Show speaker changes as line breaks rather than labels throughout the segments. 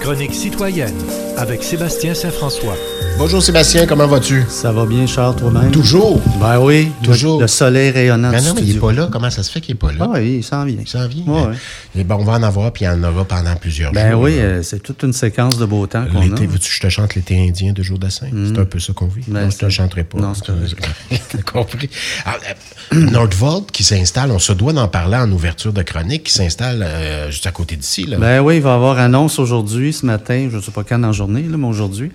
Chronique citoyenne avec Sébastien Saint-François.
Bonjour Sébastien, comment vas-tu?
Ça va bien, Charles, toi-même?
Toujours?
Ben oui,
Toujours.
Le, le soleil rayonnant du
non, mais il n'est pas là. Comment ça se fait qu'il n'est pas là?
Ah oui, il s'en vient.
Il s'en vient.
Ouais,
mais-
ouais.
Et ben, on va en avoir, puis il y en aura pendant plusieurs
Ben
jours.
oui,
là.
euh, c'est toute une séquence de beau temps qu'on a.
L'été, veux-tu que je te chante l'été indien de Jour Dassin? C'est un peu ça qu'on vit.
Ben,
non, je te chanterai pas.
Non, c'est
compris. Alors, euh, Nordvolt qui s'installe, on se doit d'en parler en ouverture de chronique, qui s'installe euh, juste à côté d'ici.
Ben oui, il va y avoir annonce aujourd'hui, ce matin, je ne sais pas quand dans la journée, là, mais aujourd'hui.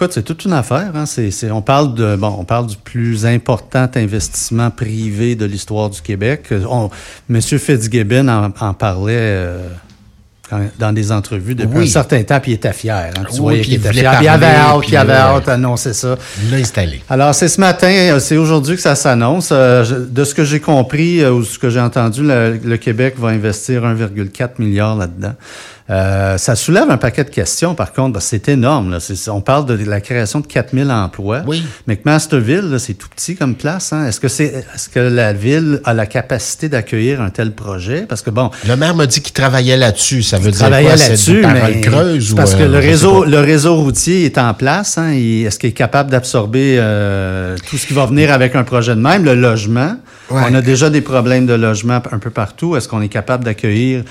Écoute, c'est toute une affaire. Hein. On parle de bon, on parle du plus important investissement privé de l'histoire du Québec. Euh, On, Monsieur Fitzgibbon en, en parlait. euh, quand- dans des entrevues depuis
Oui.
un certain temps, puis il était fier. hein. Tu
Oui,
voyais qu'il
il
était
voulait
fier. Puis il avait hâte,
puis
il avait
là,
hâte d'annoncer ça.
Il l'a installé.
Alors, c'est ce matin, euh, c'est aujourd'hui que ça s'annonce. De ce que j'ai compris ou ce que j'ai entendu, le, le Québec va investir 1,4 milliard là-dedans. Euh, ça soulève un paquet de questions, par contre, parce c'est énorme. Là. On parle de la création de 4000 emplois.
Oui.
McMasterville, là, c'est tout petit comme place. Hein. Est-ce que c'est, est-ce que la ville a la capacité d'accueillir un tel projet? Parce que bon,
Le maire m'a dit qu'il travaillait là-dessus. Ça veut dire
travaillait là-dessus, mais
creuses
c'est
ou,
parce que
euh,
le réseau, le réseau routier est en place. Hein, Est-ce qu'il est capable d'absorber euh, tout ce qui va venir avec un projet de même? Le logement.
Ouais.
On a déjà des problèmes de logement un peu partout. Est-ce qu'on est capable d'accueillir?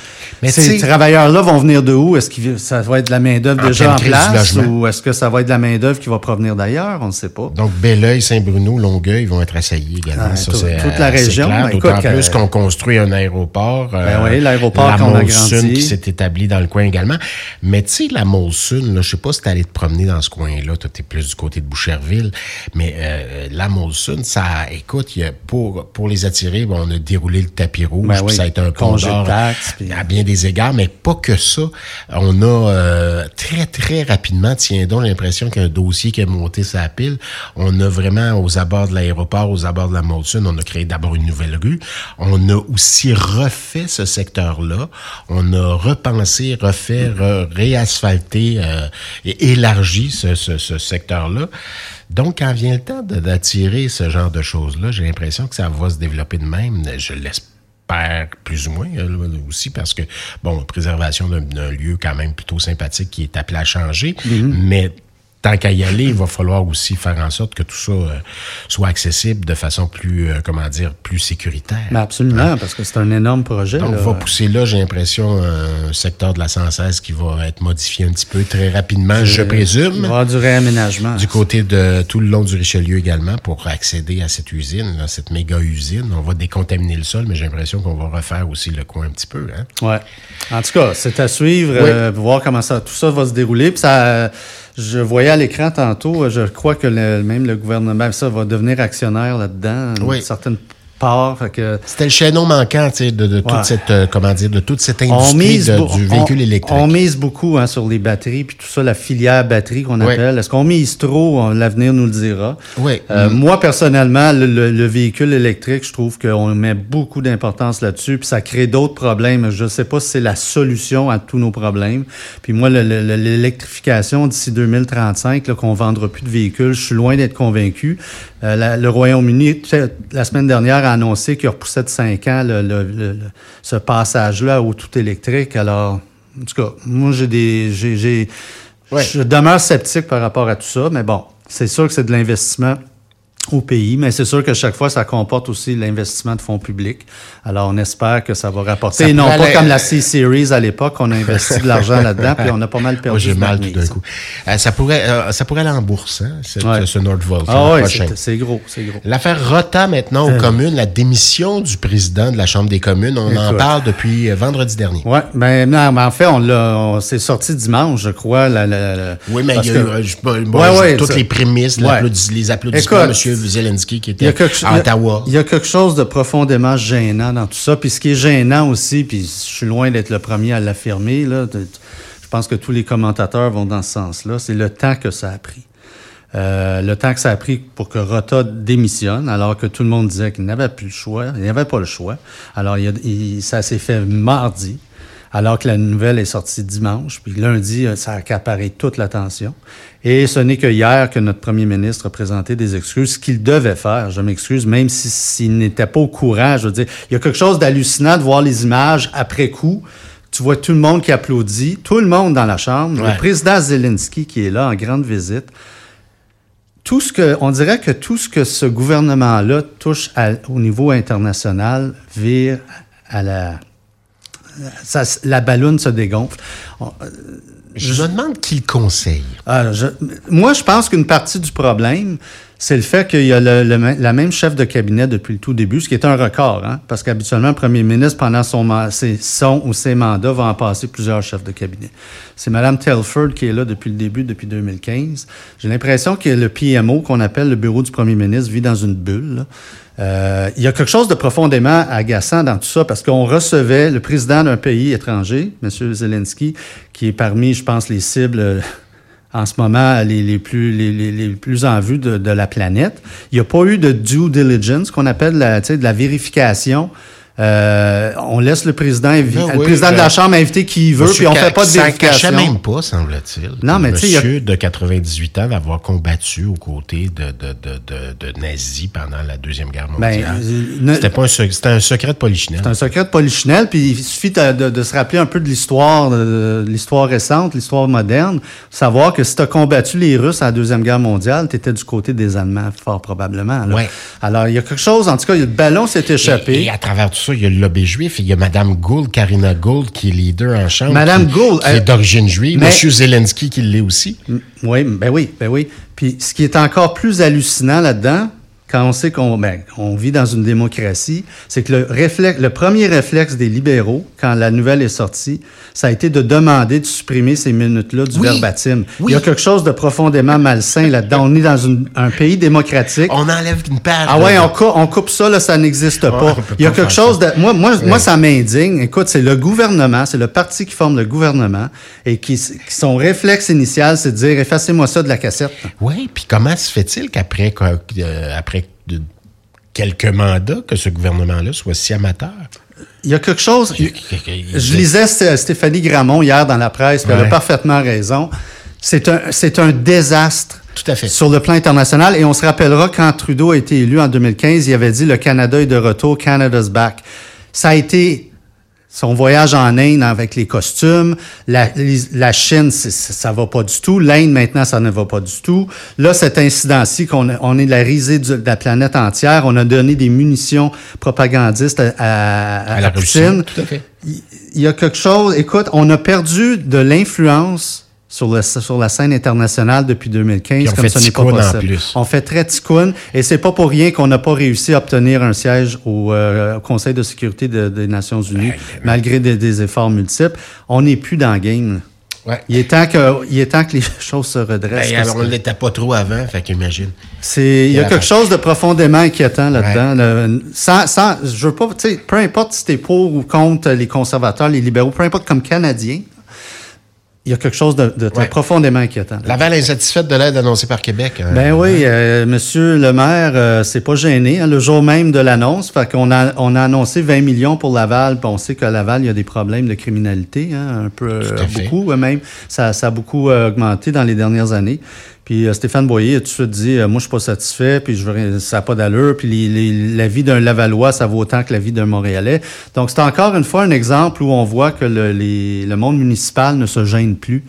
Mais
Ces
tu
travailleurs-là vont venir de où? Est-ce que ça va être de la main-d'œuvre
En
déjà en place? Ou est-ce que ça va être de la main-d'œuvre qui va provenir d'ailleurs? On ne sait pas.
Donc, Belleuil, Saint-Bruno, Longueuil vont être assaillis également.
Ouais,
ça,
tout- toute la
assez
région. Ben,
D'autant plus
euh,
qu'on construit un aéroport.
Ben oui, l'aéroport
la
qu'on a agrandi.
qui s'est établi dans le coin également. Mais tu sais, la Molson, là, je sais pas si t'es allé te promener dans ce coin-là. Toi, t'es plus du côté de Boucherville. Mais euh, la Molson, ça, écoute, y a- pour, pour les attirer, bon, on a déroulé le tapis rouge.
Ben oui,
ça a été un pont
congé de
d'or
taxes, puis-
à bien des égards, mais pas que ça. On a euh, très, très rapidement, tiens donc, l'impression qu'il y a un dossier qui a monté sa pile. On a vraiment, aux abords de l'aéroport, aux abords de la Molson, on a créé d'abord une nouvelle rue. On a aussi refait ce secteur-là. On a repensé, refait, re- réasphalté euh, et élargi ce, ce- ce secteur-là. Donc, quand vient le temps d'attirer ce genre de choses-là, j'ai l'impression que ça va se développer de même. Je l'espère plus ou moins euh, aussi parce que, bon, préservation d'un d'un lieu quand même plutôt sympathique qui est appelé à changer, mais tant qu'à y aller, il va falloir aussi faire en sorte que tout ça euh, soit accessible de façon plus, euh, comment dire, plus sécuritaire.
Mais absolument, parce que c'est un énorme projet.
Donc,
là.
on va pousser là, j'ai l'impression, un secteur de la 116 qui va être modifié un petit peu très rapidement, je
Il va y
présume.
avoir du réaménagement.
Du côté de tout le long du Richelieu également, pour accéder à cette usine, là, cette méga usine, on va décontaminer le sol, mais j'ai l'impression qu'on va refaire aussi le coin un petit peu. Hein?
Ouais. En tout cas, c'est à suivre,
Oui.
euh, voir comment ça, tout ça va se dérouler. Puis ça, euh, je voyais à l'écran tantôt, euh, je crois que le- même le gouvernement, ça va devenir actionnaire là-dedans,
Oui.
certaine part.
C'était le chaînon manquant, de, de
Ouais.
toute cette, euh, comment dire, de toute cette
on
industrie
mise,
de-
beau-
du véhicule
on-
électrique.
On mise beaucoup hein, sur les batteries, puis tout ça, la filière batterie qu'on appelle. Est-ce qu'on mise trop? On- L'avenir nous le dira. Euh,
Mm.
Moi, personnellement, le, le- le véhicule électrique, je trouve qu'on met beaucoup d'importance là-dessus, puis ça crée d'autres problèmes. Je ne sais pas si c'est la solution à tous nos problèmes. Puis moi, le- le- le- l'électrification d'ici 2035, là, qu'on vendra plus de véhicules, je suis loin d'être convaincu. Euh, la- le Royaume-Uni, la semaine dernière, a annoncé qu'il repoussait de 5 ans le- le- le- ce passage-là au tout électrique. Alors, en tout cas, moi, j'ai des...
Ouais.
Je demeure sceptique par rapport à tout ça, mais bon, c'est sûr que c'est de l'investissement au pays, mais c'est sûr que chaque fois, ça comporte aussi l'investissement de fonds publics. Alors, on espère que ça va rapporter.
Ça
Et non pas
aller-
comme la C-Series à l'époque, on a investi de l'argent là-dedans, puis on a pas mal
Moi,
perdu.
j'ai
ce
mal tout d'un
ça.
coup. Euh, ça, pourrait, euh, ça pourrait aller en bourse, hein, cette-
Ouais.
ce Nordvolt
Ah oui,
prochain.
c'est- c'est gros, c'est gros.
L'affaire Rota maintenant
Euh.
aux communes, la démission du président de la Chambre des communes, on en parle depuis euh, vendredi dernier.
Ouais, ben non, mais en fait, on l'a, on s'est sorti dimanche, je crois. La, la- la-
Oui, mais il y a eu
que-
euh, je- bon,
Ouais, ouais,
toutes
ça-
les prémices, les applaudissements de
Écoute,
M. Zelensky qui
Il y, a
était
quelque,
à Ottawa.
il y a quelque chose de profondément gênant dans tout ça. Puis ce qui est gênant aussi, puis je suis loin d'être le premier à l'affirmer, je pense que tous les commentateurs vont dans ce sens-là, c'est le temps que ça a pris. Euh, le temps que ça a pris pour que Rota démissionne, alors que tout le monde disait qu'il n'avait plus le choix, il n'avait pas le choix. Alors, il a- il- ça s'est fait mardi, alors que la nouvelle est sortie dimanche. Puis lundi, euh, ça a accaparé toute l'attention. Et ce n'est que hier que notre premier ministre a présenté des excuses, ce qu'il devait faire. Je m'excuse, même si- s'il n'était pas au courant. Je veux dire, il y a quelque chose d'hallucinant de voir les images après coup. Tu vois tout le monde qui applaudit, tout le monde dans la Chambre,
Ouais.
le président Zelensky qui est là en grande visite. Tout ce que, on dirait que tout ce que ce gouvernement-là touche à- au niveau international vire à la, ça- la balloune se dégonfle. On-
Je me demande qui le conseille.
je- moi, je pense qu'une partie du problème, c'est le fait qu'il y a le- la même chef de cabinet depuis le tout début, ce qui est un record, hein, parce qu'habituellement, le premier ministre, pendant son, ses- son ou ses mandats, va en passer plusieurs chefs de cabinet. C'est Mme Telford qui est là depuis le début, depuis 2015. J'ai l'impression que le PMO, qu'on appelle le bureau du premier ministre, vit dans une bulle. là. Euh, il y a quelque chose de profondément agaçant dans tout ça parce qu'on recevait le président d'un pays étranger, M. Zelensky, qui est parmi, je pense, les cibles euh, en ce moment les, les plus, les, les- plus en vue de, la planète. Il n'y a pas eu de due diligence, qu'on appelle la, de la vérification. Euh, on laisse le président,
Ah
le président de la Chambre inviter qui veut, puis on fait pas de
Ça
vérification.
cachait même pas, semble-t-il.
Non, mais tu sais, il y a-
Monsieur de 98 ans d'avoir combattu aux côtés de, de, de, de, de nazis pendant la Deuxième Guerre
Ben,
mondiale.
ne-
C'était pas un, c'était un secret de polichinelle.
C'est un secret de Polichinelle, puis il suffit de, se rappeler un peu de l'histoire, l'histoire récente, l'histoire moderne, savoir que si tu as combattu les Russes à la Deuxième Guerre mondiale, tu étais du côté des Allemands, fort probablement. là.
Ouais.
Alors, il y a quelque chose, en tout cas, le ballon s'est échappé.
Et, et à travers tout ça, il y a le lobby juif, il y a Madame Gould, Karina Gould, qui est leader en chambre.
Madame
qui-
Gould,
Qui est d'origine juive.
Mais-
Monsieur Zelensky, qui l'est aussi.
Oui, ben oui, ben oui. Puis ce qui est encore plus hallucinant là-dedans, quand on sait qu'on ben, on vit dans une démocratie, c'est que le réflexe, le premier réflexe des libéraux, quand la nouvelle est sortie, ça a été de demander de supprimer ces minutes-là du
Oui.
verbatim.
Oui.
Il y a quelque chose de profondément malsain là-dedans. On est dans une- un pays démocratique.
On enlève une page.
Ah ouais, on, cou- on coupe ça, là, ça n'existe pas. Il y a quelque chose de... Moi, moi, moi
Ouais.
ça m'indigne. Écoute, c'est le gouvernement, c'est le parti qui forme le gouvernement et qui, qui son réflexe initial, c'est de dire, effacez-moi ça de la cassette.
Oui, puis comment se fait-il qu'après euh, après de- quelques mandats, que ce gouvernement-là soit si amateur?
Il y a quelque chose... Je lisais Sté- Stéphanie Gramont hier dans la presse, puis elle a parfaitement raison. C'est un, un désastre
Tout à fait.
sur le plan international. Et on se rappellera quand Trudeau a été élu en 2015, il avait dit le Canada est de retour, Canada's back. Ça a été son voyage en Inde avec les costumes. La, les- la Chine, c'est- c'est- ça va pas du tout. L'Inde, maintenant, ça ne va pas du tout. Là, cet incident-ci, qu'on a- on est la risée du- de la planète entière. On a donné des munitions propagandistes à, à- à
à la
Poutine.
Russie. Tout à fait.
Il il y a quelque chose. Écoute, on a perdu de l'influence sur, le, sur la scène internationale depuis 2015.
Puis on
comme
fait
ce n'est pas
ticoun en
possible.
plus.
On fait très ticoun. Et c'est pas pour rien qu'on n'a pas réussi à obtenir un siège au, euh, Conseil de sécurité de- des Nations Unies, malgré des, des efforts multiples. On n'est plus dans le game.
Ouais.
Il est temps que, il est temps que les choses se redressent.
Ben, alors, on ne l'était pas trop avant, fait qu'imagine.
c'est, il y a quelque chose de profondément inquiétant là-dedans. là. Sans, sans, je veux pas, tu peu importe si t'es pour ou contre les conservateurs, les libéraux, peu importe comme Canadien, il y a quelque chose de, de
Ouais.
profondément inquiétant.
Laval est insatisfaite de l'aide annoncée par Québec. hein?
Ben oui, euh, Monsieur le maire, euh, c'est pas gêné. hein, le jour même de l'annonce, fait qu'on a, on a annoncé 20 millions pour Laval. on sait qu'à Laval, il y a des problèmes de criminalité, hein, un peu, euh, beaucoup même. Ça, ça a beaucoup euh, augmenté dans les dernières années. Puis euh, Stéphane Boyer a tout de suite dit, euh, moi je suis pas satisfait, puis je veux ça n'a pas d'allure, puis les- les- la vie d'un Lavallois, ça vaut autant que la vie d'un Montréalais. Donc c'est encore une fois un exemple où on voit que le, les- le monde municipal ne se gêne plus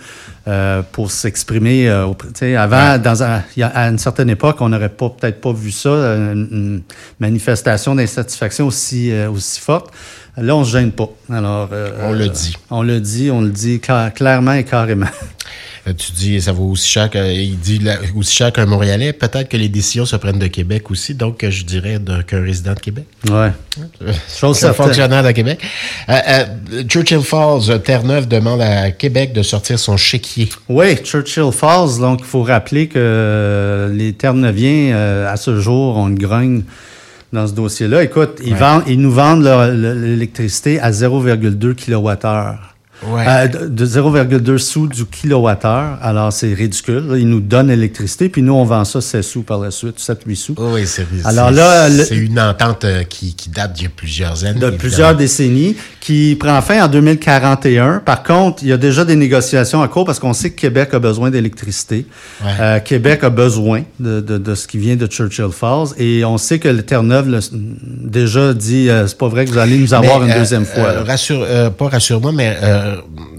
euh, pour s'exprimer. euh, auprès- tu sais, avant, dans un- à une certaine époque, on n'aurait pas peut-être pas vu ça, euh, une, une manifestation d'insatisfaction aussi euh, aussi forte. Là, on se gêne pas. Alors, euh,
On le dit.
On le dit, on le dit cla- clairement et carrément.
Euh, Tu dis, ça vaut aussi cher que, il dit la- aussi cher qu'un Montréalais. Peut-être que les décisions se prennent de Québec aussi, donc euh, je dirais qu'un résident de Québec.
Ouais. Chose
Un fonctionnaire de Québec. Euh, euh, Churchill Falls, euh, Terre-Neuve demande à Québec de sortir son chéquier.
Oui, Churchill Falls. Donc, il faut rappeler que euh, les Terre-Neuviens, euh, à ce jour, ont une grogne dans ce dossier-là. Écoute, ils,
Ouais.
vendent, ils nous vendent l'électricité à 0,2 kWh.
Ouais.
Euh, de de 0,2 sous du kilowattheure. Alors, c'est ridicule. Ils nous donnent l'électricité, puis nous, on vend ça 16 sous par la suite, 7-8 sous.
Oh oui, c'est
Alors
c'est-
là, le-
c'est une entente euh, qui, qui date d'il y a plusieurs années.
de
évidemment.
plusieurs décennies, qui prend fin en 2041. Par contre, il y a déjà des négociations à cours parce qu'on sait que Québec a besoin d'électricité.
Ouais.
Euh, Québec a besoin de, de, de ce qui vient de Churchill Falls. Et on sait que le Terre-Neuve le- déjà dit, euh, c'est pas vrai que vous allez nous avoir
Mais,
une deuxième fois.
rassure, pas rassure-moi, mais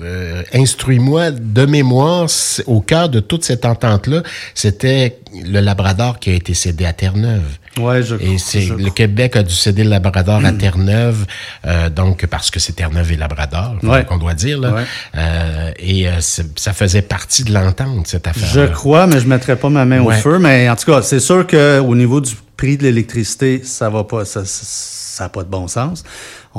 euh, instruis-moi de mémoire. Au cœur de toute cette entente-là, c'était le Labrador qui a été cédé à Terre-Neuve.
Ouais, je,
Et c'est le Québec a dû céder le Labrador à Terre-Neuve, euh, donc parce que c'est Terre-Neuve et Labrador,
Ouais.
qu'on doit dire là.
Ouais.
Euh, et euh, ça faisait partie de l'entente cette affaire.
Je crois, mais je ne mettrai pas ma main
Ouais.
au feu. Mais en tout cas, c'est sûr qu'au niveau du prix de l'électricité, ça va pas, ça, ça n'a pas de bon sens.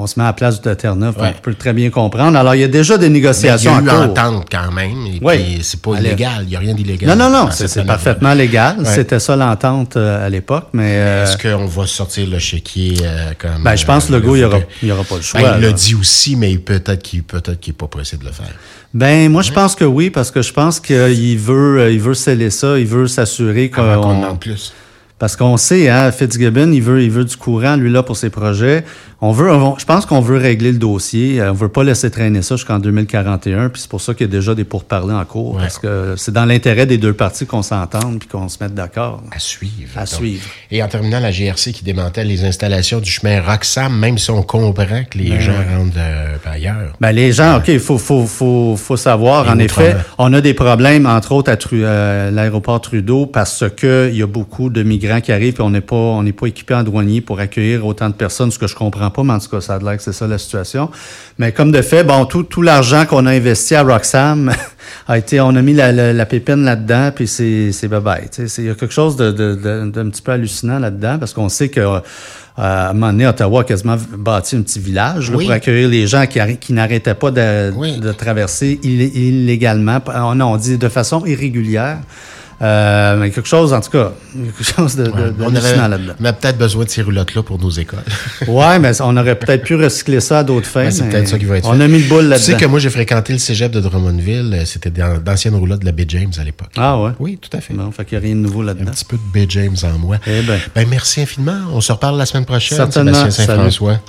On se met à la place de Terre-Neuve,
Ouais.
on peut très bien comprendre. Alors, il y a déjà des
Mais il y
négociations
a eu
en
entente quand même. Et
Oui.
puis c'est pas
Allez.
illégal. Il n'y a rien d'illégal.
Non, non, non, c'est parfaitement légal.
Ouais.
C'était ça l'entente euh, à l'époque, mais euh,
Est-ce qu'on va sortir le chéquier euh, comme.
ben, je pense que
euh,
le gars, il n'y aura, pas le choix.
Ben, il l'a dit aussi, mais peut-être qu'il peut-être qu'il est pas pressé de le faire.
Ben, moi, je pense que oui, parce que je pense qu'il veut, il veut sceller ça, il veut s'assurer
qu'on demande plus.
Parce qu'on sait, hein, Fitzgibbon, il veut, il veut du courant, lui, là, pour ses projets. On veut, on- je pense qu'on veut régler le dossier. Euh, On veut pas laisser traîner ça jusqu'en 2041. Puis c'est pour ça qu'il y a déjà des pourparlers en cours.
Ouais.
Parce que c'est dans l'intérêt des deux parties qu'on s'entende puis qu'on se mette d'accord.
À suivre.
À
Donc,
suivre.
Et en terminant, la GRC qui démantèle les installations du chemin Roxham, même si on comprend que les gens rentrent euh, ailleurs.
Ben, les gens, OK, il faut, faut, faut, faut savoir,
Et
en effet, on a des problèmes, entre autres, à Tru- euh, l'aéroport Trudeau, parce que il y a beaucoup de migrants qui arrivent et on n'est pas, on n'est pas équipé en douanier pour accueillir autant de personnes, ce que je comprends pas, mais en tout cas, ça a l'air que c'est ça la situation. Mais comme de fait, bon, tout, tout l'argent qu'on a investi à Roxham a été, on a mis la, la, la pépine là-dedans, puis c'est, c'est bye-bye. Il y a quelque chose de, de, de- d'un petit peu hallucinant là-dedans, parce qu'on sait que, euh, à un moment donné, Ottawa a quasiment bâti un petit village là,
Oui.
pour accueillir les gens qui, qui n'arrêtaient pas de,
Oui.
de traverser ill- illégalement. Non, on dit de façon irrégulière. Euh, mais quelque chose, en tout cas, quelque chose de, de,
Ouais.
de
on,
hallucinant
avait,
là-dedans.
on a peut-être besoin de ces roulottes-là pour nos écoles.
Ouais, mais on aurait peut-être pu recycler ça à d'autres fins.
C'est peut-être ça qui va être
On
fait.
a mis le boule
tu
là-dedans.
sais que moi, j'ai fréquenté le cégep de Drummondville. euh, C'était dans- d'anciennes roulottes de la Baie James à l'époque.
Ah ouais?
Oui, tout à fait.
Bon, fait qu'il n'y a rien de nouveau
Un
là-dedans.
petit peu de Baie James en moi.
Eh ben.
Ben, merci infiniment. On se reparle la semaine prochaine,
Certainement.
Sébastien. Saint-François.